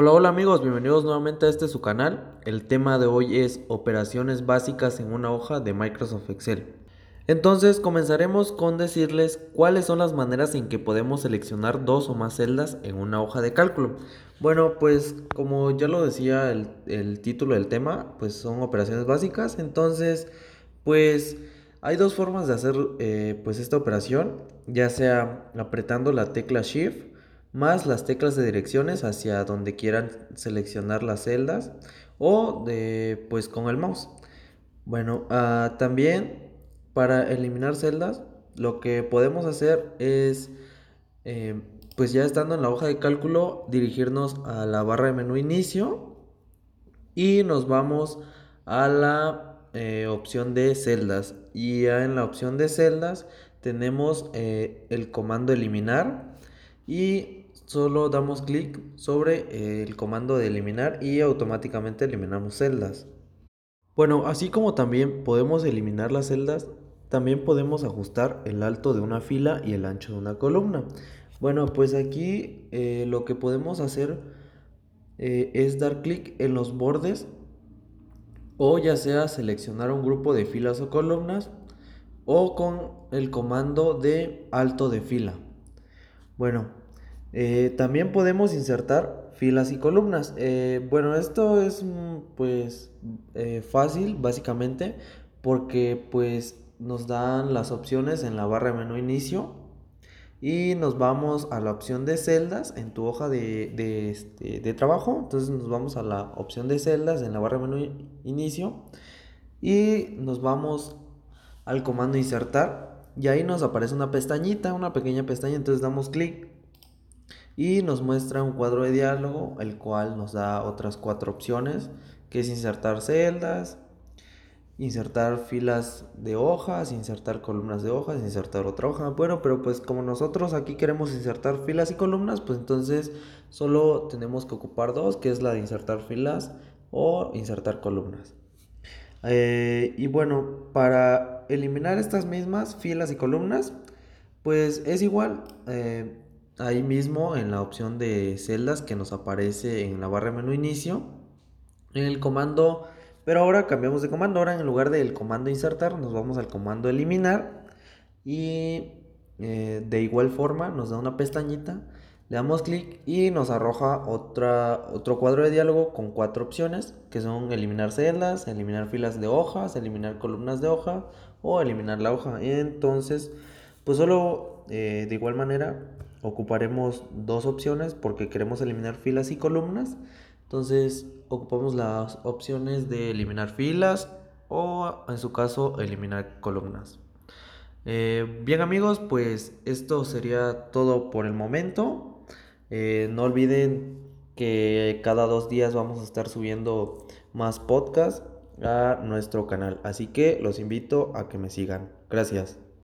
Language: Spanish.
Hola, hola amigos, bienvenidos nuevamente a este su canal. El tema de hoy es operaciones básicas en una hoja de Microsoft Excel. Entonces comenzaremos con decirles cuáles son las maneras en que podemos seleccionar dos o más celdas en una hoja de cálculo. Bueno, pues como ya lo decía el, título del tema, pues son operaciones básicas. Entonces, pues hay dos formas de hacer eh, pues esta operación, ya sea apretando la tecla Shift más las teclas de direcciones hacia donde quieran seleccionar las celdas o de pues con el mouse. Bueno, ah, también para eliminar celdas lo que podemos hacer es eh, pues ya estando en la hoja de cálculo dirigirnos a la barra de menú inicio y nos vamos a la eh, opción de celdas y ya en la opción de celdas tenemos eh, el comando eliminar y solo damos clic sobre el comando de eliminar y automáticamente eliminamos celdas. Bueno, así como también podemos eliminar las celdas, también podemos ajustar el alto de una fila y el ancho de una columna. Bueno, pues aquí eh, lo que podemos hacer eh, es dar clic en los bordes o ya sea seleccionar un grupo de filas o columnas o con el comando de alto de fila. Bueno, eh, también podemos insertar filas y columnas. Eh, bueno, esto es mm, pues eh, fácil básicamente porque pues nos dan las opciones en la barra de menú inicio y nos vamos a la opción de celdas en tu hoja de, de, este, de trabajo. Entonces nos vamos a la opción de celdas en la barra de menú inicio y nos vamos al comando insertar y ahí nos aparece una pestañita, una pequeña pestaña, entonces damos clic y nos muestra un cuadro de diálogo el cual nos da otras cuatro opciones que es insertar celdas, insertar filas de hojas, insertar columnas de hojas, insertar otra hoja. Bueno, pero pues como nosotros aquí queremos insertar filas y columnas, pues entonces solo tenemos que ocupar dos, que es la de insertar filas o insertar columnas. Eh, y bueno, para eliminar estas mismas filas y columnas, pues es igual. Eh, ahí mismo en la opción de celdas que nos aparece en la barra de menú inicio. En el comando, pero ahora cambiamos de comando. Ahora en lugar del comando insertar nos vamos al comando eliminar. Y eh, de igual forma nos da una pestañita. Le damos clic y nos arroja otra, otro cuadro de diálogo con cuatro opciones que son eliminar celdas, eliminar filas de hojas, eliminar columnas de hoja o eliminar la hoja. Entonces, pues solo eh, de igual manera ocuparemos dos opciones porque queremos eliminar filas y columnas. Entonces ocupamos las opciones de eliminar filas o en su caso eliminar columnas. Eh, bien amigos, pues esto sería todo por el momento. Eh, no olviden que cada dos días vamos a estar subiendo más podcasts a nuestro canal. Así que los invito a que me sigan. Gracias.